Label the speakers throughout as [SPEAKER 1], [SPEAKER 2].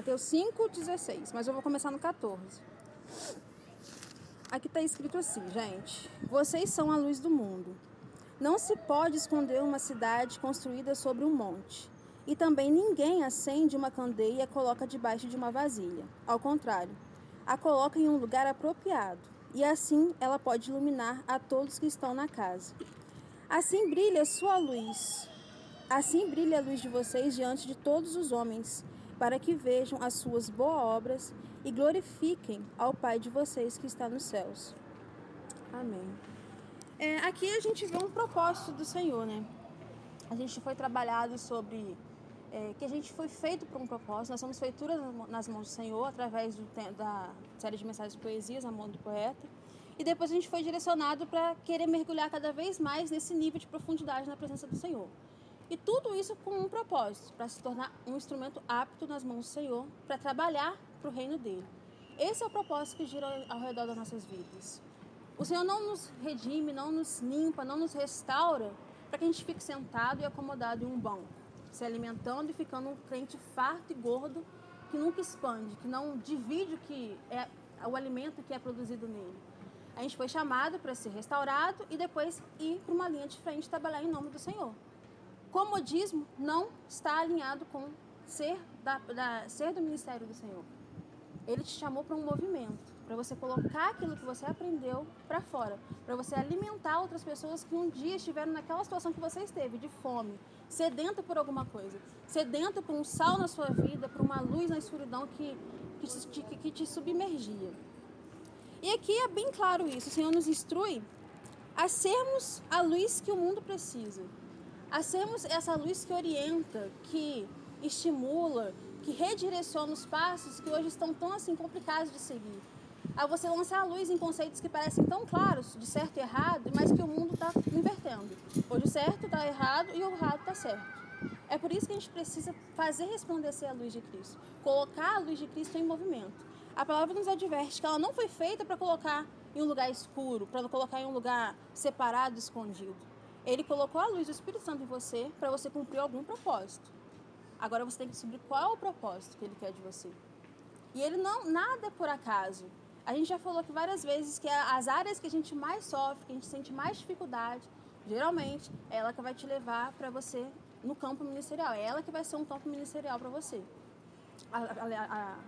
[SPEAKER 1] Mateus 5, 16. Mas eu vou começar no 14. Aqui está escrito assim, gente. Vocês são a luz do mundo. Não se pode esconder uma cidade construída sobre um monte. E também ninguém acende uma candeia e a coloca debaixo de uma vasilha. Ao contrário, a coloca em um lugar apropriado. E assim ela pode iluminar a todos que estão na casa. Assim brilha sua luz. Assim brilha a luz de vocês diante de todos os homens, para que vejam as suas boas obras e glorifiquem ao Pai de vocês que está nos céus. Amém. É, aqui a gente vê um propósito do Senhor, né? A gente foi trabalhado sobre é, que a gente foi feito por um propósito. Nós somos feituras nas mãos do Senhor através do, da série de mensagens de poesias, a mão do poeta. E depois a gente foi direcionado para querer mergulhar cada vez mais nesse nível de profundidade na presença do Senhor. E tudo isso com um propósito, para se tornar um instrumento apto nas mãos do Senhor, para trabalhar para o reino dele. Esse é o propósito que gira ao redor das nossas vidas. O Senhor não nos redime, não nos limpa, não nos restaura para que a gente fique sentado e acomodado em um banco, se alimentando e ficando um crente farto e gordo que nunca expande, que não divide o que é o alimento que é produzido nele. A gente foi chamado para ser restaurado e depois ir para uma linha de frente trabalhar em nome do Senhor comodismo não está alinhado com ser, da, da, ser do ministério do Senhor. Ele te chamou para um movimento, para você colocar aquilo que você aprendeu para fora, para você alimentar outras pessoas que um dia estiveram naquela situação que você esteve, de fome, sedenta por alguma coisa, sedenta por um sal na sua vida, por uma luz na escuridão que, que, te, que te submergia. E aqui é bem claro isso, o Senhor nos instrui a sermos a luz que o mundo precisa a sermos essa luz que orienta, que estimula, que redireciona os passos que hoje estão tão assim complicados de seguir. A você lançar a luz em conceitos que parecem tão claros, de certo e errado, mas que o mundo está invertendo. Hoje o certo está errado e o errado está certo. É por isso que a gente precisa fazer resplandecer a luz de Cristo, colocar a luz de Cristo em movimento. A palavra nos adverte que ela não foi feita para colocar em um lugar escuro, para colocar em um lugar separado, escondido. Ele colocou a luz do Espírito Santo em você para você cumprir algum propósito. Agora você tem que descobrir qual é o propósito que ele quer de você. E ele não nada é por acaso. A gente já falou aqui várias vezes que as áreas que a gente mais sofre, que a gente sente mais dificuldade, geralmente é ela que vai te levar para você no campo ministerial. É ela que vai ser um campo ministerial para você.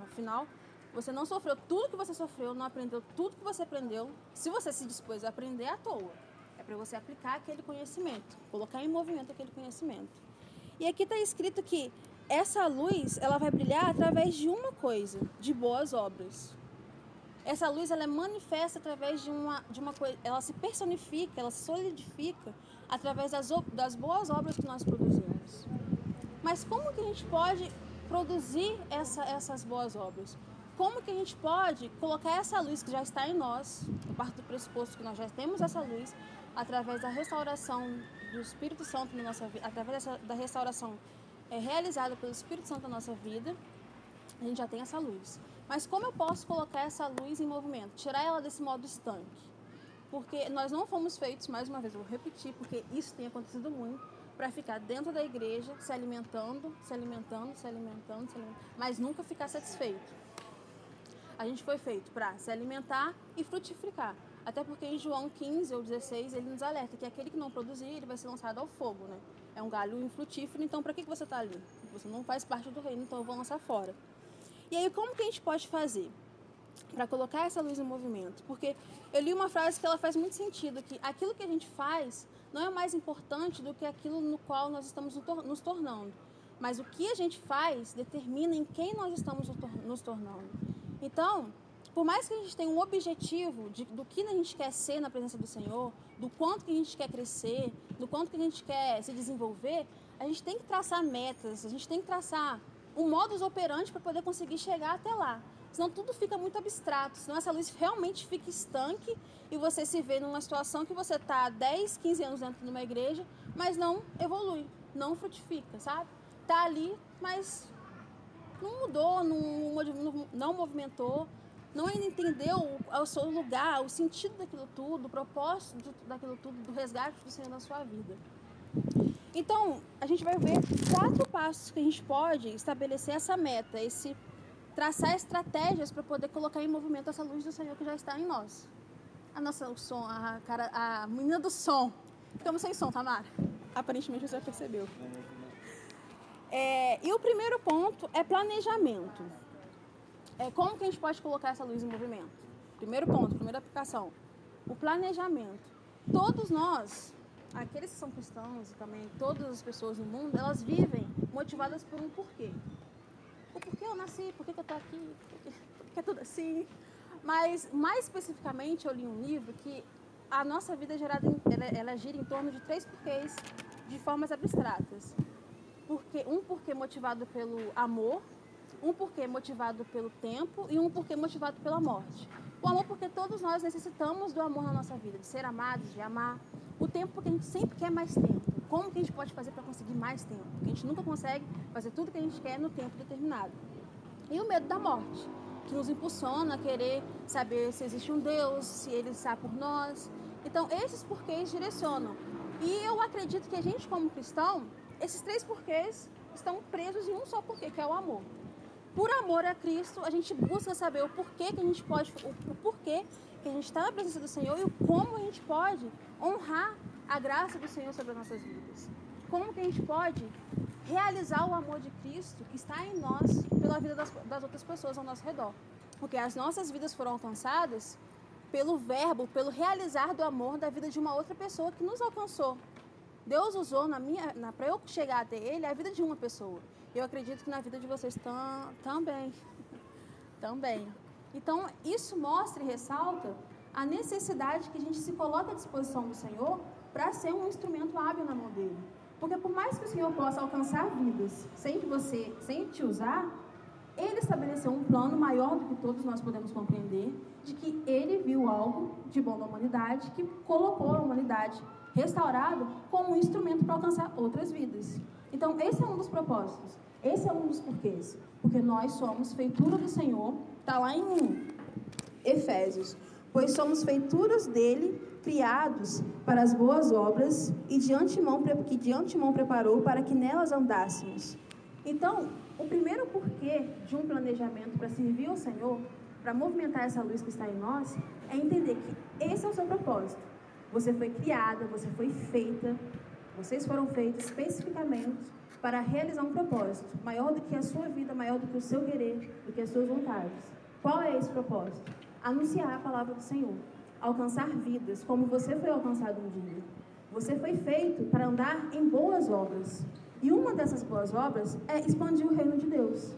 [SPEAKER 1] Afinal, você não sofreu tudo que você sofreu, não aprendeu tudo que você aprendeu. Se você se dispôs a aprender à toa, é para você aplicar aquele conhecimento, colocar em movimento aquele conhecimento. E aqui está escrito que essa luz ela vai brilhar através de uma coisa, de boas obras. Essa luz ela é manifesta através de uma, de uma coisa, ela se personifica, ela se solidifica através das, das boas obras que nós produzimos. Mas como que a gente pode produzir essa, essas boas obras? Como que a gente pode colocar essa luz que já está em nós, a partir do pressuposto que nós já temos essa luz, através da restauração do Espírito Santo na nossa vida, através dessa, da restauração é, realizada pelo Espírito Santo na nossa vida, a gente já tem essa luz. Mas como eu posso colocar essa luz em movimento? Tirar ela desse modo estanque? Porque nós não fomos feitos, mais uma vez, eu vou repetir, porque isso tem acontecido muito, para ficar dentro da igreja, se alimentando, se alimentando, se alimentando, se alimentando, mas nunca ficar satisfeito. A gente foi feito para se alimentar e frutificar. Até porque em João 15 ou 16 ele nos alerta que aquele que não produzir, ele vai ser lançado ao fogo, né? É um galho infrutífero, então para que, você está ali? Você não faz parte do reino, então eu vou lançar fora. E aí, como que a gente pode fazer para colocar essa luz em movimento? Porque eu li uma frase que ela faz muito sentido, que aquilo que a gente faz não é mais importante do que aquilo no qual nós estamos nos tornando. Mas o que a gente faz determina em quem nós estamos nos tornando. Então, por mais que a gente tenha um objetivo de, do que a gente quer ser na presença do Senhor, do quanto que a gente quer crescer, do quanto que a gente quer se desenvolver, a gente tem que traçar metas, a gente tem que traçar um modus operandi para poder conseguir chegar até lá. Senão tudo fica muito abstrato, senão essa luz realmente fica estanque e você se vê numa situação que você está 10, 15 anos dentro de uma igreja, mas não evolui, não frutifica, sabe? Tá ali, mas não mudou, não, não movimentou, não ainda entendeu o seu lugar, o sentido daquilo tudo, o propósito daquilo tudo, do resgate do Senhor na sua vida. Então, a gente vai ver quatro passos que a gente pode estabelecer essa meta, esse traçar estratégias para poder colocar em movimento essa luz do Senhor que já está em nós. A nossa o som, a, cara, a menina do som. Ficamos sem som, Tamara. Aparentemente você já percebeu. É, e o primeiro ponto é planejamento. É, como que a gente pode colocar essa luz em movimento? Primeiro ponto, primeira aplicação. O planejamento. Todos nós, aqueles que são cristãos e também todas as pessoas no mundo, elas vivem motivadas por um porquê. O porquê eu nasci, por que eu estou aqui, por que é tudo assim. Mas, mais especificamente, eu li um livro que a nossa vida é gerada, ela, ela gira em torno de três porquês de formas abstratas. Porque, um porquê motivado pelo amor, um porquê motivado pelo tempo e um porquê motivado pela morte. O amor porque todos nós necessitamos do amor na nossa vida, de ser amados, de amar. O tempo porque a gente sempre quer mais tempo. Como que a gente pode fazer para conseguir mais tempo? Porque a gente nunca consegue fazer tudo que a gente quer no tempo determinado. E o medo da morte, que nos impulsiona a querer saber se existe um Deus, se ele está por nós. Então, esses porquês direcionam. E eu acredito que a gente, como cristão, esses três porquês estão presos em um só porquê, que é o amor. Por amor a Cristo, a gente busca saber o porquê que a gente pode, o porquê que a gente está na presença do Senhor e o como a gente pode honrar a graça do Senhor sobre as nossas vidas. Como que a gente pode realizar o amor de Cristo que está em nós pela vida das, das outras pessoas ao nosso redor. Porque as nossas vidas foram alcançadas pelo verbo, pelo realizar do amor da vida de uma outra pessoa que nos alcançou. Deus usou na minha, na, para eu chegar até Ele a vida de uma pessoa. Eu acredito que na vida de vocês tam, também, também. Então isso mostra e ressalta a necessidade que a gente se coloque à disposição do Senhor para ser um instrumento hábil na mão dele. Porque por mais que o Senhor possa alcançar vidas sem que você, sem te usar, ele estabeleceu um plano maior do que todos nós podemos compreender, de que ele viu algo de bom na humanidade, que colocou a humanidade restaurada como um instrumento para alcançar outras vidas. Então, esse é um dos propósitos, esse é um dos porquês. Porque nós somos feitura do Senhor, está lá em Efésios, pois somos feituras dele, criados para as boas obras e de antemão, que de antemão preparou para que nelas andássemos. Então, o primeiro porquê de um planejamento para servir ao Senhor, para movimentar essa luz que está em nós, é entender que esse é o seu propósito. Você foi criada, você foi feita, vocês foram feitos especificamente para realizar um propósito maior do que a sua vida, maior do que o seu querer, do que as suas vontades. Qual é esse propósito? Anunciar a palavra do Senhor, alcançar vidas, como você foi alcançado um dia. Você foi feito para andar em boas obras. E uma dessas boas obras é expandir o reino de Deus.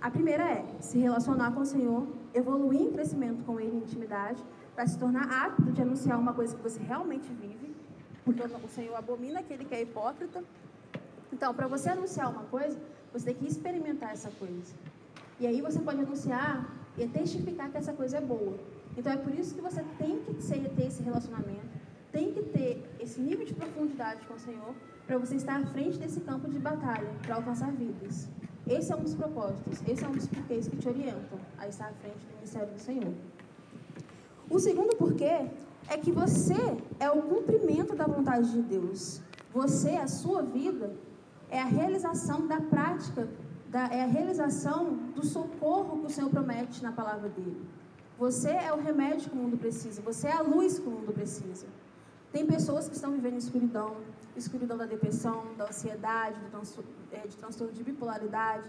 [SPEAKER 1] A primeira é se relacionar com o Senhor, evoluir em crescimento com Ele em intimidade, para se tornar apto de anunciar uma coisa que você realmente vive, o Senhor abomina aquele que é hipócrita. Então, para você anunciar uma coisa, você tem que experimentar essa coisa. E aí você pode anunciar e testificar que essa coisa é boa. Então é por isso que você tem que ter esse relacionamento, tem que ter esse nível de profundidade com o Senhor para você estar à frente desse campo de batalha, para alcançar vidas. Esse é um dos propósitos, esse é um dos porquês que te orientam a estar à frente do ministério do Senhor. O segundo porquê é que você é o cumprimento da vontade de Deus. Você, a sua vida, é a realização da prática, da, é a realização do socorro que o Senhor promete na palavra dele. Você é o remédio que o mundo precisa, você é a luz que o mundo precisa. Tem pessoas que estão vivendo escuridão, escuridão da depressão, da ansiedade, do transtorno, é, de transtorno de bipolaridade,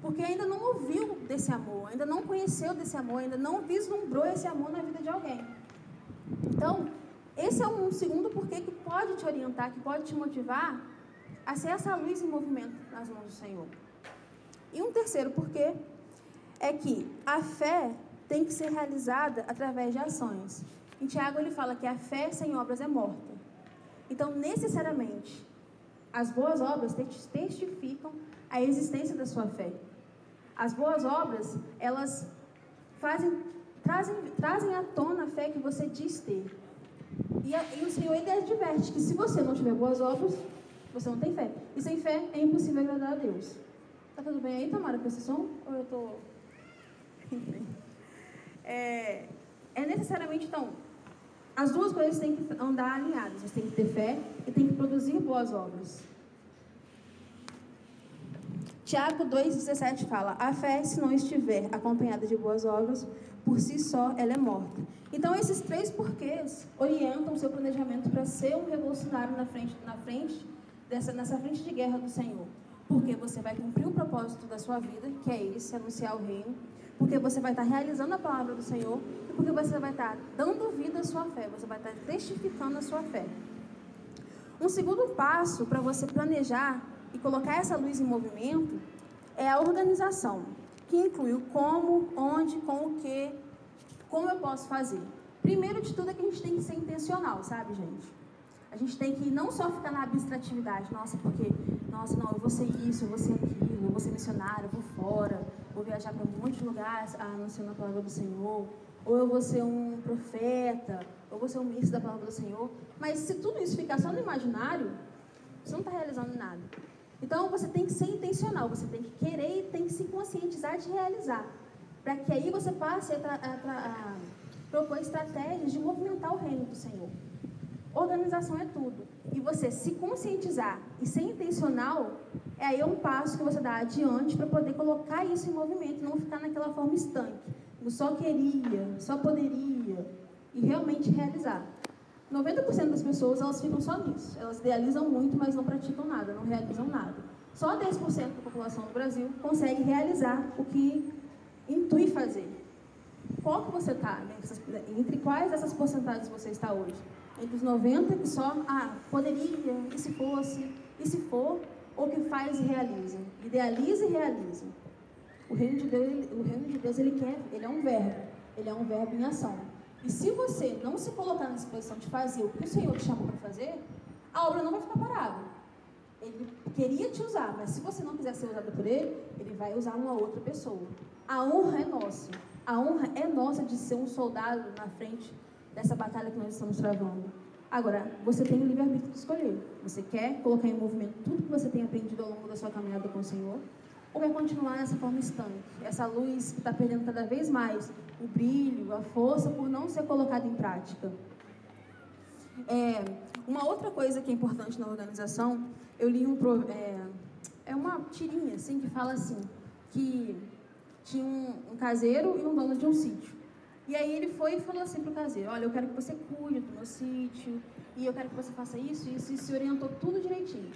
[SPEAKER 1] porque ainda não ouviu desse amor, ainda não conheceu desse amor, ainda não vislumbrou esse amor na vida de alguém. Então, esse é um segundo porquê que pode te orientar, que pode te motivar a ser essa luz em movimento nas mãos do Senhor. E um terceiro porquê é que a fé tem que ser realizada através de ações. Em Tiago ele fala que a fé sem obras é morta. Então, necessariamente, as boas obras testificam a existência da sua fé. As boas obras, elas fazem, trazem, trazem à tona a fé que você diz ter. E, a, e o Senhor ele adverte que se você não tiver boas obras, você não tem fé. E sem fé é impossível agradar a Deus. Tá tudo bem aí, Tamara, com esse som? Ou eu tô. É, é necessariamente, então, as duas coisas têm que andar alinhadas. Você tem que ter fé e tem que produzir boas obras. Tiago 2,17 fala: A fé, se não estiver acompanhada de boas obras, por si só ela é morta. Então, esses três porquês orientam o seu planejamento para ser um revolucionário na frente, na frente dessa, nessa frente de guerra do Senhor. Porque você vai cumprir o propósito da sua vida, que é esse, anunciar o reino. Porque você vai estar realizando a palavra do Senhor. E porque você vai estar dando vida à sua fé. Você vai estar testificando a sua fé. Um segundo passo para você planejar e colocar essa luz em movimento é a organização, que inclui o como, onde, com o que, como eu posso fazer. Primeiro de tudo é que a gente tem que ser intencional, sabe, gente? A gente tem que não só ficar na abstratividade, nossa, porque, nossa, não, eu vou ser isso, eu vou ser aquilo, eu vou ser missionário, eu vou fora, vou viajar para um monte de lugares anunciando a palavra do Senhor, ou eu vou ser um profeta, ou vou ser um ministro da palavra do Senhor. Mas se tudo isso ficar só no imaginário, você não está realizando nada. Então você tem que ser intencional, você tem que querer e tem que se conscientizar de realizar. Para que aí você passe a, a, a propor estratégias de movimentar o reino do Senhor. Organização é tudo. E você se conscientizar e ser intencional, é aí um passo que você dá adiante para poder colocar isso em movimento, não ficar naquela forma estanque. Eu só queria, só poderia, e realmente realizar. 90% das pessoas elas ficam só nisso. Elas idealizam muito, mas não praticam nada, não realizam nada. Só 10% da população do Brasil consegue realizar o que intui fazer. Qual que você está? Né? Entre quais dessas porcentagens você está hoje? Entre os 90 que só, ah, poderia, e se fosse, e se for, ou que faz e realiza. Idealiza e realiza. O reino de Deus, ele, o reino de Deus, ele quer, ele é um verbo, ele é um verbo em ação. E se você não se colocar nessa posição de fazer o que o Senhor te chamou para fazer, a obra não vai ficar parada. Ele queria te usar, mas se você não quiser ser usado por ele, ele vai usar uma outra pessoa. A honra é nossa. A honra é nossa de ser um soldado na frente dessa batalha que nós estamos travando. Agora, você tem o livre-arbítrio de escolher. Você quer colocar em movimento tudo que você tem aprendido ao longo da sua caminhada com o Senhor? Ou vai continuar nessa forma estanque? Essa luz que está perdendo cada vez mais o brilho, a força por não ser colocada em prática. É, uma outra coisa que é importante na organização, eu li um é, é uma tirinha assim que fala assim que tinha um, um, caseiro e um dono de um sítio. E aí ele foi e falou assim para o caseiro, olha, eu quero que você cuide do meu sítio, e eu quero que você faça isso, isso, e se orientou tudo direitinho.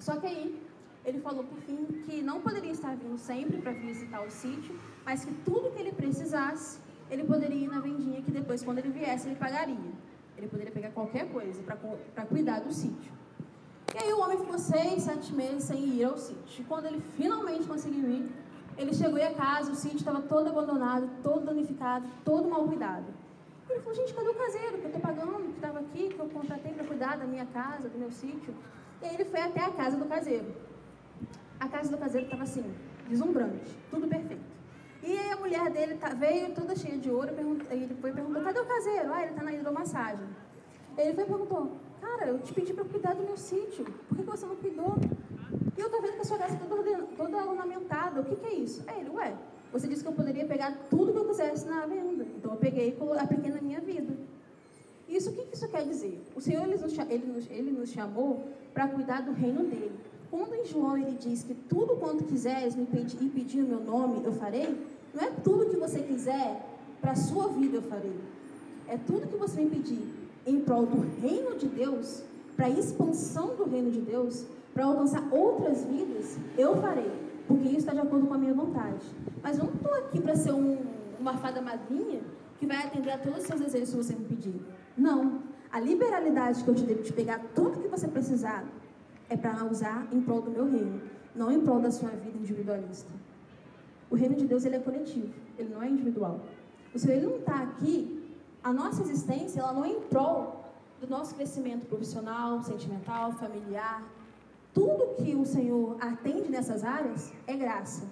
[SPEAKER 1] Só que aí ele falou por fim que não poderia estar vindo sempre para visitar o sítio, mas que tudo que ele precisasse, ele poderia ir na vendinha que depois, quando ele viesse, ele pagaria. Ele poderia pegar qualquer coisa para cuidar do sítio. E aí o homem ficou seis, sete meses sem ir ao sítio. Quando ele finalmente conseguiu ir, ele chegou a casa, o sítio estava todo abandonado, todo danificado, todo mal cuidado. Ele falou, gente, cadê o caseiro que eu estou pagando, que estava aqui, que eu contratei para cuidar da minha casa, do meu sítio? E aí ele foi até a casa do caseiro. A casa do caseiro estava assim, deslumbrante, tudo perfeito. E aí a mulher dele tá, veio toda cheia de ouro, ele foi e perguntou, cadê o caseiro? Ah, ele está na hidromassagem. Ele foi e perguntou, cara, eu te pedi para cuidar do meu sítio, por que você não cuidou? E eu estou vendo que a sua casa está toda, toda ornamentada, o que, que é isso? Aí ele, ué, você disse que eu poderia pegar tudo que eu quisesse na venda, então eu peguei e apliquei na minha vida. Isso, o que, que isso quer dizer? O Senhor, ele nos, ele nos, ele nos chamou para cuidar do reino dele. Quando em João ele diz que tudo quanto quiseres me pedir, e pedir o meu nome, eu farei, não é tudo que você quiser para a sua vida eu farei. É tudo que você me pedir em prol do reino de Deus, para a expansão do reino de Deus, para alcançar outras vidas, eu farei. Porque isso está de acordo com a minha vontade. Mas eu não estou aqui para ser um, uma fada madrinha que vai atender a todos os seus desejos se você me pedir. Não. A liberalidade que eu te devo de pegar tudo que você precisar é para usar em prol do meu reino, não em prol da sua vida individualista. O reino de Deus ele é coletivo, ele não é individual. O Senhor ele não está aqui, a nossa existência ela não é em prol do nosso crescimento profissional, sentimental, familiar. Tudo que o Senhor atende nessas áreas é graça.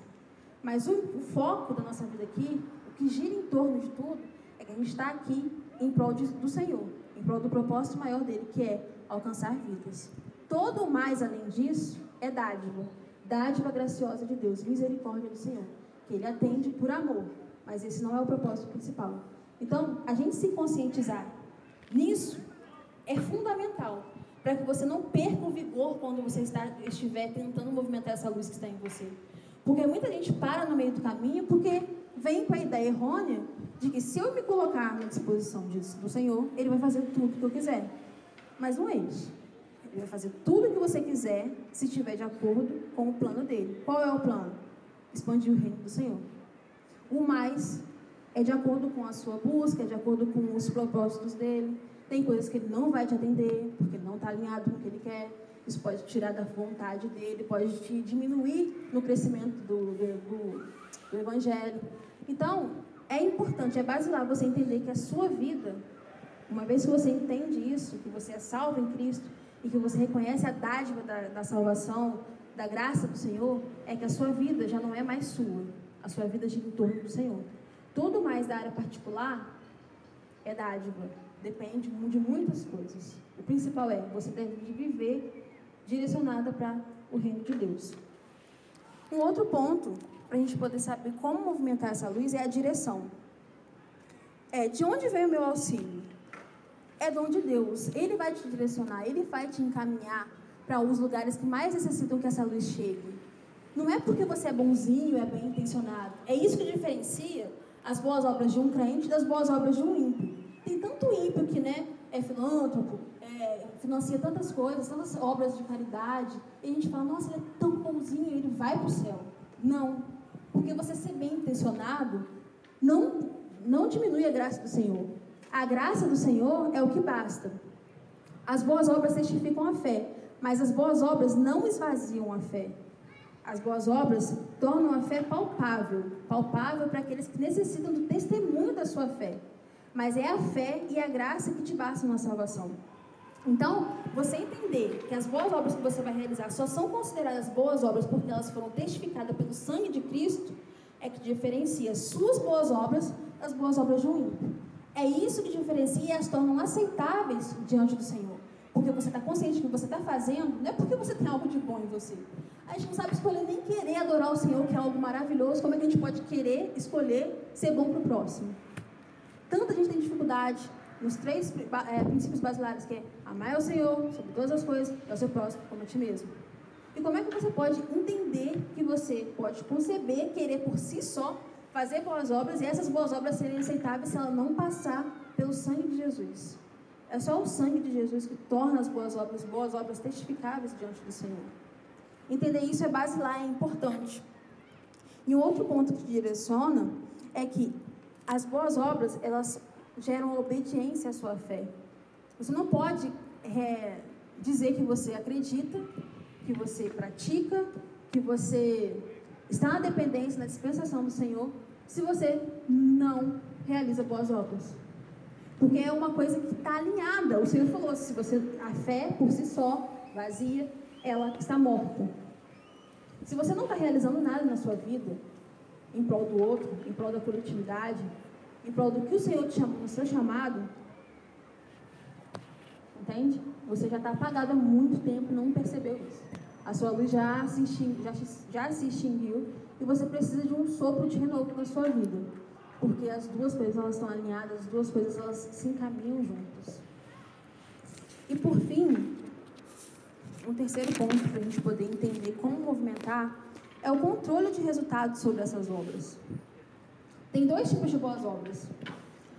[SPEAKER 1] Mas o, o foco da nossa vida aqui, o que gira em torno de tudo, é que a gente está aqui em prol de, do Senhor, em prol do propósito maior dele, que é alcançar vidas. Todo mais além disso é dádiva, dádiva graciosa de Deus, misericórdia do Senhor que ele atende por amor, mas esse não é o propósito principal. Então, a gente se conscientizar nisso é fundamental para que você não perca o vigor quando você está, estiver tentando movimentar essa luz que está em você. Porque muita gente para no meio do caminho porque vem com a ideia errônea de que se eu me colocar na disposição disso, do Senhor, Ele vai fazer tudo que eu quiser. Mas não é isso. Ele vai fazer tudo o que você quiser se estiver de acordo com o plano dele. Qual é o plano? Expandir o reino do Senhor. O mais é de acordo com a sua busca, é de acordo com os propósitos dele. Tem coisas que ele não vai te atender, porque ele não está alinhado com o que ele quer. Isso pode tirar da vontade dele, pode te diminuir no crescimento do, do, do, do Evangelho. Então, é importante, é basilar você entender que a sua vida, uma vez que você entende isso, que você é salvo em Cristo e que você reconhece a dádiva da, da salvação, da graça do Senhor, é que a sua vida já não é mais sua. A sua vida gira em torno do Senhor. Tudo mais da área particular é dádiva. Depende de muitas coisas. O principal é você deve viver direcionada para o reino de Deus. Um outro ponto para a gente poder saber como movimentar essa luz é a direção. É de onde veio o meu auxílio? É dom de Deus. Ele vai te direcionar, ele vai te encaminhar para os lugares que mais necessitam que essa luz chegue. Não é porque você é bonzinho, é bem intencionado. É isso que diferencia as boas obras de um crente das boas obras de um ímpio. Tem tanto ímpio que né, é filântropo, é, financia tantas coisas, tantas obras de caridade, e a gente fala, nossa, ele é tão bonzinho, ele vai para o céu. Não. Porque você ser bem intencionado não, não diminui a graça do Senhor. A graça do Senhor é o que basta. As boas obras testificam a fé, mas as boas obras não esvaziam a fé. As boas obras tornam a fé palpável, palpável para aqueles que necessitam do testemunho da sua fé. Mas é a fé e a graça que te bastam na salvação. Então, você entender que as boas obras que você vai realizar só são consideradas boas obras porque elas foram testificadas pelo sangue de Cristo, é que diferencia as suas boas obras das boas obras de um ímpio. É isso que diferencia e as tornam aceitáveis diante do Senhor. Porque você está consciente que você está fazendo, não é porque você tem algo de bom em você. A gente não sabe escolher nem querer adorar o Senhor, que é algo maravilhoso. Como é que a gente pode querer escolher ser bom para o próximo? Tanta gente tem dificuldade nos três é, princípios basilares, que é amar o Senhor sobre todas as coisas e ao seu próximo como a ti mesmo. E como é que você pode entender que você pode conceber, querer por si só, fazer boas obras e essas boas obras serem aceitáveis se ela não passar pelo sangue de Jesus? É só o sangue de Jesus que torna as boas obras, boas obras testificáveis diante do Senhor. Entender isso é basilar, é importante. E um outro ponto que direciona é que as boas obras, elas geram obediência à sua fé. Você não pode é, dizer que você acredita, que você pratica, que você está na dependência, na dispensação do Senhor, se você não realiza boas obras. Porque é uma coisa que está alinhada. O Senhor falou: se você a fé por si só, vazia, ela está morta. Se você não está realizando nada na sua vida, em prol do outro, em prol da coletividade, em prol do que o Senhor te chamou no seu chamado, entende? Você já está apagado há muito tempo não percebeu isso. A sua luz já se, extinguiu, já, já se extinguiu e você precisa de um sopro de renovo na sua vida porque as duas coisas elas estão alinhadas, as duas coisas elas se encaminham juntas. E por fim, um terceiro ponto para a gente poder entender como movimentar é o controle de resultados sobre essas obras. Tem dois tipos de boas obras.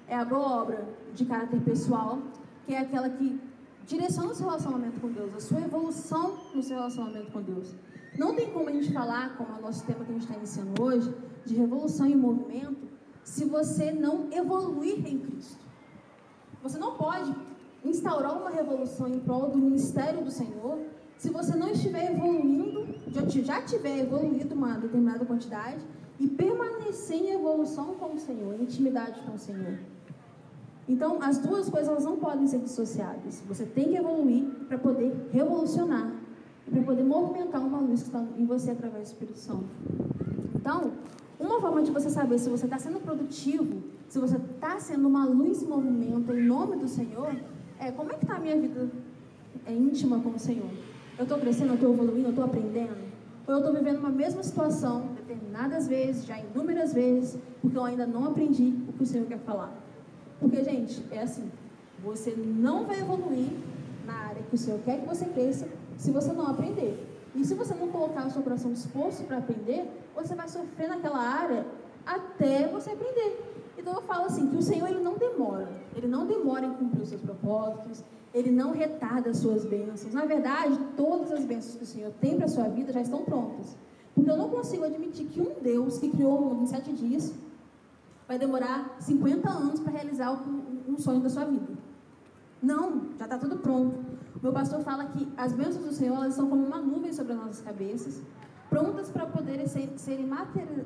[SPEAKER 1] É a boa obra de caráter pessoal, que é aquela que direciona o seu relacionamento com Deus, a sua evolução no seu relacionamento com Deus. Não tem como a gente falar, como é o nosso tema que a gente está iniciando hoje, de revolução e movimento, se você não evoluir em Cristo. Você não pode instaurar uma revolução em prol do ministério do Senhor se você não estiver evoluindo, já tiver evoluído uma determinada quantidade e permanecer em evolução com o Senhor, em intimidade com o Senhor. Então, as duas coisas elas não podem ser dissociadas. Você tem que evoluir para poder revolucionar, para poder movimentar uma luz que está em você através do Espírito Santo. Então, uma forma de você saber se você está sendo produtivo, se você está sendo uma luz em movimento em nome do Senhor, é como é que está a minha vida é, íntima com o Senhor? Eu estou crescendo, eu estou evoluindo, eu estou aprendendo? Ou eu estou vivendo uma mesma situação determinadas vezes, já inúmeras vezes, porque eu ainda não aprendi o que o Senhor quer falar? Porque, gente, é assim, você não vai evoluir
[SPEAKER 2] na área que o Senhor quer que você cresça se você não aprender. E se você não colocar o seu coração disposto para aprender, você vai sofrer naquela área até você aprender. Então eu falo assim, que o Senhor ele não demora. Ele não demora em cumprir os seus propósitos, ele não retarda as suas bênçãos. Na verdade, todas as bênçãos que o Senhor tem para a sua vida já estão prontas. Porque eu não consigo admitir que um Deus que criou o mundo em sete dias vai demorar 50 anos para realizar um sonho da sua vida. Não, já está tudo pronto. Meu pastor fala que as bênçãos do Senhor elas são como uma nuvem sobre as nossas cabeças, prontas para poderem ser, serem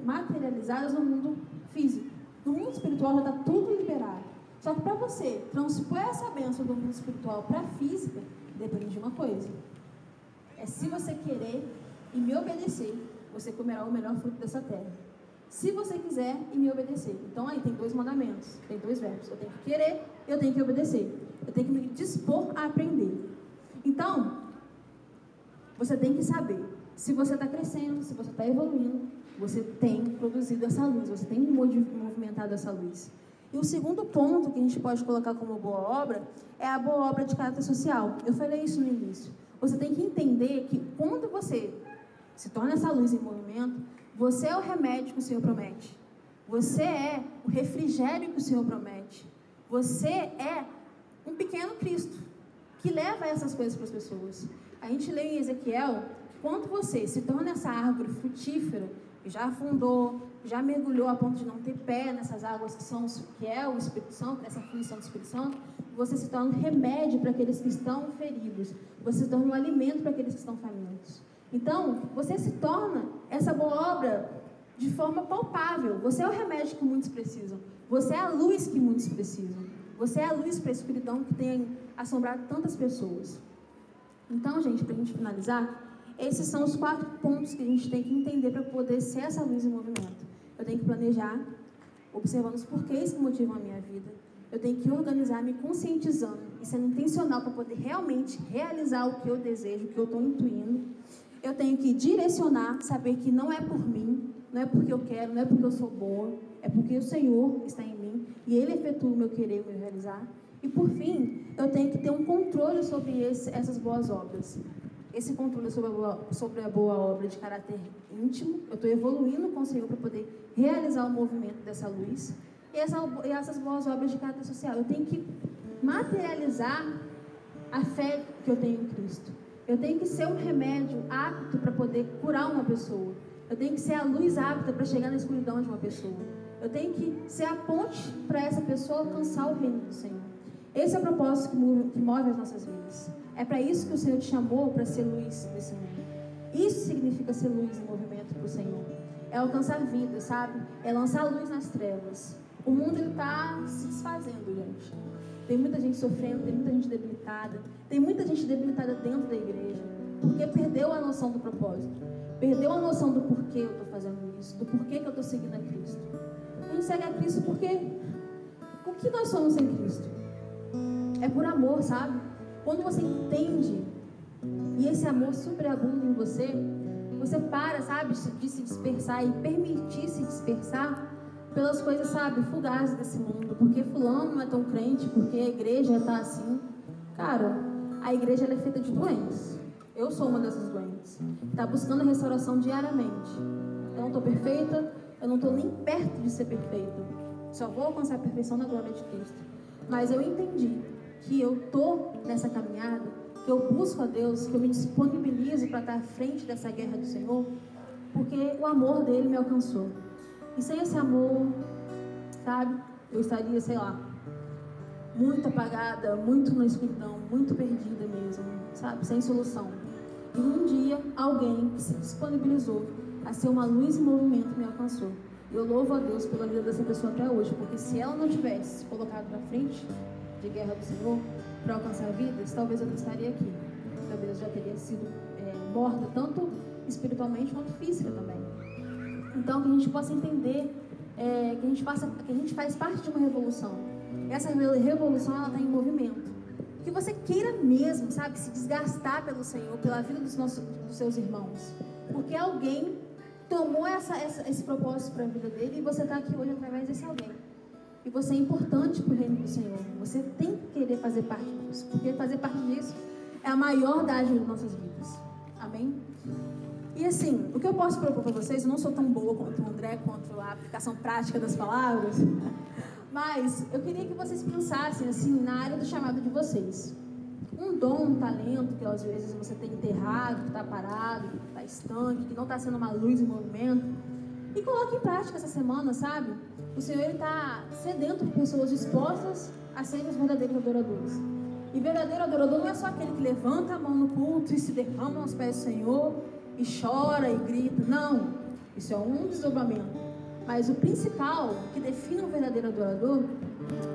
[SPEAKER 2] materializadas no mundo físico. No mundo espiritual já está tudo liberado. Só que para você transpor essa bênção do mundo espiritual para a física, depende de uma coisa. É se você querer e me obedecer, você comerá o melhor fruto dessa terra. Se você quiser e me obedecer. Então aí tem dois mandamentos, tem dois verbos. Eu tenho que querer, eu tenho que obedecer. Eu tenho que me dispor a aprender. Então, você tem que saber se você está crescendo, se você está evoluindo, você tem produzido essa luz, você tem movimentado essa luz. E o segundo ponto que a gente pode colocar como boa obra é a boa obra de caráter social. Eu falei isso no início. Você tem que entender que quando você se torna essa luz em movimento, você é o remédio que o Senhor promete. Você é o refrigério que o Senhor promete. Você é um pequeno Cristo que leva essas coisas para as pessoas. A gente lê em Ezequiel, quando você se torna essa árvore frutífera, já afundou, já mergulhou a ponto de não ter pé nessas águas que são que é o Espírito Santo, essa fluição do Espírito Santo, você se torna um remédio para aqueles que estão feridos. Você se torna um alimento para aqueles que estão famintos. Então, você se torna essa boa obra de forma palpável. Você é o remédio que muitos precisam. Você é a luz que muitos precisam. Você é a luz para a escuridão que tem assombrado tantas pessoas. Então, gente, para a gente finalizar, esses são os quatro pontos que a gente tem que entender para poder ser essa luz em movimento. Eu tenho que planejar, observando os porquês que motivam a minha vida. Eu tenho que organizar, me conscientizando e sendo intencional para poder realmente realizar o que eu desejo, o que eu estou intuindo. Eu tenho que direcionar, saber que não é por mim, não é porque eu quero, não é porque eu sou boa, é porque o Senhor está em mim e Ele efetua o meu querer, o meu realizar. E por fim, eu tenho que ter um controle sobre esse, essas boas obras. Esse controle sobre a, boa, sobre a boa obra de caráter íntimo, eu estou evoluindo com o Senhor para poder realizar o movimento dessa luz. E, essa, e essas boas obras de caráter social, eu tenho que materializar a fé que eu tenho em Cristo. Eu tenho que ser um remédio apto para poder curar uma pessoa. Eu tenho que ser a luz apta para chegar na escuridão de uma pessoa. Eu tenho que ser a ponte para essa pessoa alcançar o reino do Senhor. Esse é o propósito que move, que move as nossas vidas. É para isso que o Senhor te chamou para ser luz nesse mundo. Isso significa ser luz em movimento para o Senhor. É alcançar vida, sabe? É lançar luz nas trevas. O mundo está se desfazendo, gente. Tem muita gente sofrendo, tem muita gente debilitada, tem muita gente debilitada dentro da igreja, porque perdeu a noção do propósito, perdeu a noção do porquê eu estou fazendo isso, do porquê que eu estou seguindo a Cristo. Gente segue a Cristo porque o que nós somos sem Cristo? É por amor, sabe? Quando você entende e esse amor superabunda em você, você para, sabe, de se dispersar e permitir se dispersar pelas coisas, sabe, fugazes desse mundo. Porque fulano não é tão crente, porque a igreja está assim. Cara, a igreja é feita de doentes. Eu sou uma dessas doentes. Está buscando a restauração diariamente. Eu não estou perfeita, eu não estou nem perto de ser perfeita. Só vou alcançar a perfeição na glória de Cristo. Mas eu entendi que eu estou nessa caminhada, que eu busco a Deus, que eu me disponibilizo para estar à frente dessa guerra do Senhor, porque o amor dele me alcançou. E sem esse amor, sabe, eu estaria, sei lá, muito apagada, muito na escuridão, muito perdida mesmo, sabe, sem solução. E um dia, alguém que se disponibilizou a ser uma luz em movimento me alcançou. Eu louvo a Deus pela vida dessa pessoa até hoje, porque se ela não tivesse se colocado na frente de guerra do Senhor para alcançar vidas, talvez eu não estaria aqui. Talvez eu já teria sido é, morta, tanto espiritualmente quanto física também. Então, que a gente possa entender é, que, a gente passa, que a gente faz parte de uma revolução. Essa revolução, ela está em movimento. Que você queira mesmo, sabe, se desgastar pelo Senhor, pela vida dos, nossos, dos seus irmãos. Porque alguém tomou essa, essa, esse propósito para a vida dele e você está aqui hoje através desse alguém. E você é importante para o reino do Senhor. Você tem que querer fazer parte disso. Porque fazer parte disso é a maior dádiva das nossas vidas. Amém? E assim, o que eu posso propor para vocês, eu não sou tão boa quanto o André, quanto a aplicação prática das palavras, mas eu queria que vocês pensassem assim na área do chamado de vocês. Um dom, um talento que às vezes você tem enterrado, que está parado, que está estanque, que não está sendo uma luz em movimento. E coloque em prática essa semana, sabe? O Senhor está sedento por pessoas dispostas a serem os verdadeiros adoradores. E verdadeiro adorador não é só aquele que levanta a mão no culto e se derrama aos pés do Senhor e chora e grita. Não, isso é um desdobramento. Mas o principal que define um verdadeiro adorador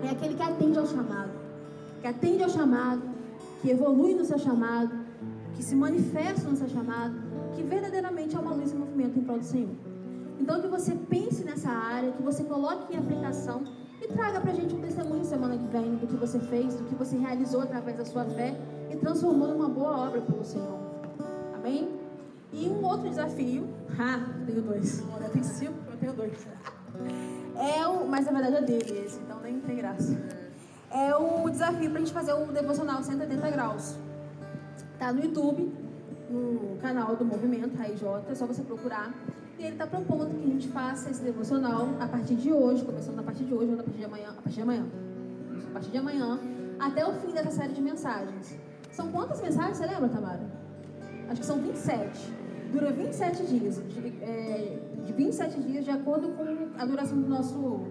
[SPEAKER 2] é aquele que atende ao chamado. Que atende ao chamado, que evolui no seu chamado, que se manifesta no seu chamado, que verdadeiramente é uma luz em movimento em prol do Senhor. Então que você pense nessa área, que você coloque em aplicação e traga pra gente um testemunho semana que vem do que você fez, do que você realizou através da sua fé e transformou em uma boa obra pelo Senhor. Amém? E um outro desafio, ah, tenho dois, eu tenho cinco, eu tenho dois. É o, mas na verdade é dele esse, então nem tem graça. É o desafio pra gente fazer o devocional 180 graus. Tá no YouTube, no canal do Movimento RJ, é só você procurar. E ele está propondo que a gente faça esse devocional a partir de hoje, começando a partir de hoje ou a partir de amanhã, a partir de amanhã. A partir de amanhã, até o fim dessa série de mensagens. São quantas mensagens, você lembra, Tamara? Acho que são 27. Dura 27 dias. De, é, de 27 dias, de acordo com a duração do nosso,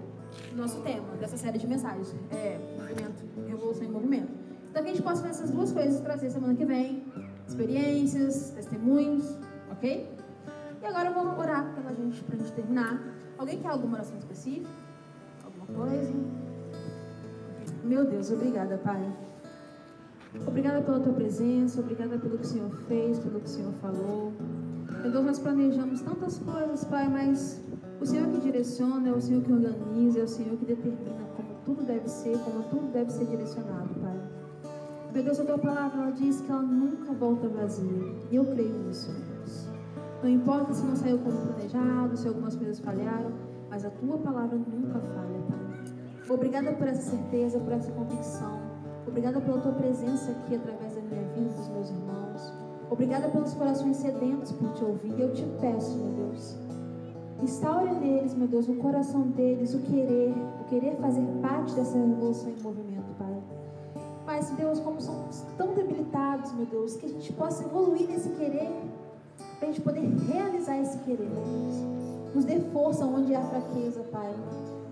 [SPEAKER 2] nosso tema, dessa série de mensagens. É, movimento, revolução em movimento. Então, que a gente possa fazer essas duas coisas e trazer semana que vem. Experiências, testemunhos, ok? Agora eu vou orar pela gente, pra gente terminar. Alguém quer alguma oração específica? Alguma coisa? Meu Deus, obrigada, Pai. Obrigada pela tua presença, obrigada pelo que o Senhor fez, pelo que o Senhor falou. Meu Deus, nós planejamos tantas coisas, Pai, mas o Senhor que direciona, é o Senhor que organiza, é o Senhor que determina como tudo deve ser, como tudo deve ser direcionado, Pai. Meu Deus, a tua palavra ela diz que ela nunca volta vazia. E eu creio nisso, Deus. Não importa se não saiu como planejado, se algumas coisas falharam, mas a tua palavra nunca falha, Pai. Obrigada por essa certeza, por essa convicção. Obrigada pela tua presença aqui através da minha vida, dos meus irmãos. Obrigada pelos corações sedentos por te ouvir. Eu te peço, meu Deus, instaure neles, meu Deus, no coração deles o querer, o querer fazer parte dessa revolução em movimento, Pai. Mas, Deus, como somos tão debilitados, meu Deus, que a gente possa evoluir nesse querer para a gente poder realizar esse querer, Deus. Nos dê força onde há fraqueza, Pai.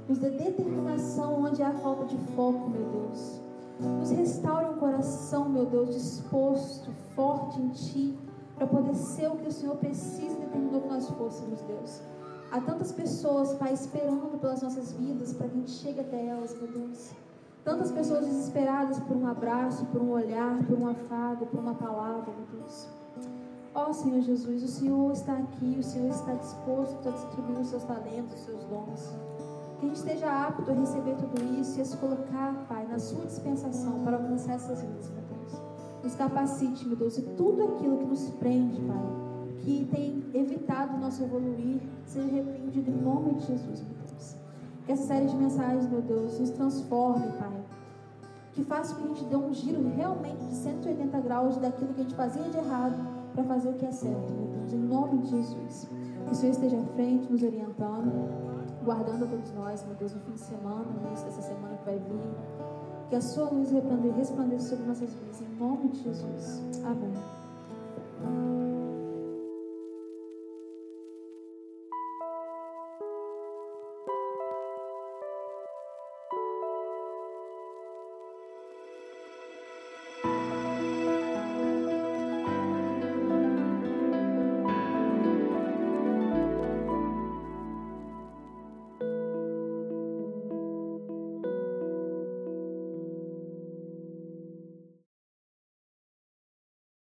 [SPEAKER 2] Nos dê determinação onde há falta de foco, meu Deus. Nos restaure um coração, meu Deus, disposto, forte em Ti, para poder ser o que o Senhor precisa e determinou que nós fôssemos, Deus. Há tantas pessoas, Pai, esperando pelas nossas vidas para que a gente chegue até elas, meu Deus. Tantas pessoas desesperadas por um abraço, por um olhar, por um afago, por uma palavra, meu Deus. Ó oh, Senhor Jesus, o Senhor está aqui, o Senhor está disposto a distribuir os seus talentos, os seus dons. Que a gente esteja apto a receber tudo isso e a se colocar, Pai, na sua dispensação para alcançar essas vidas, meu Deus. Nos capacite, meu Deus, e tudo aquilo que nos prende, Pai, que tem evitado o nosso evoluir, seja repreendido em nome de Jesus, meu Deus. Que essa série de mensagens, meu Deus, nos transforme, Pai. Que faça com que a gente dê um giro realmente de 180 graus daquilo que a gente fazia de errado para fazer o que é certo, meu Deus, em nome de Jesus. Que o Senhor esteja à frente, nos orientando, guardando a todos nós, meu Deus, no fim de semana, no início dessa semana que vai vir. Que a sua luz resplandeça sobre nossas vidas, em nome de Jesus. Amém.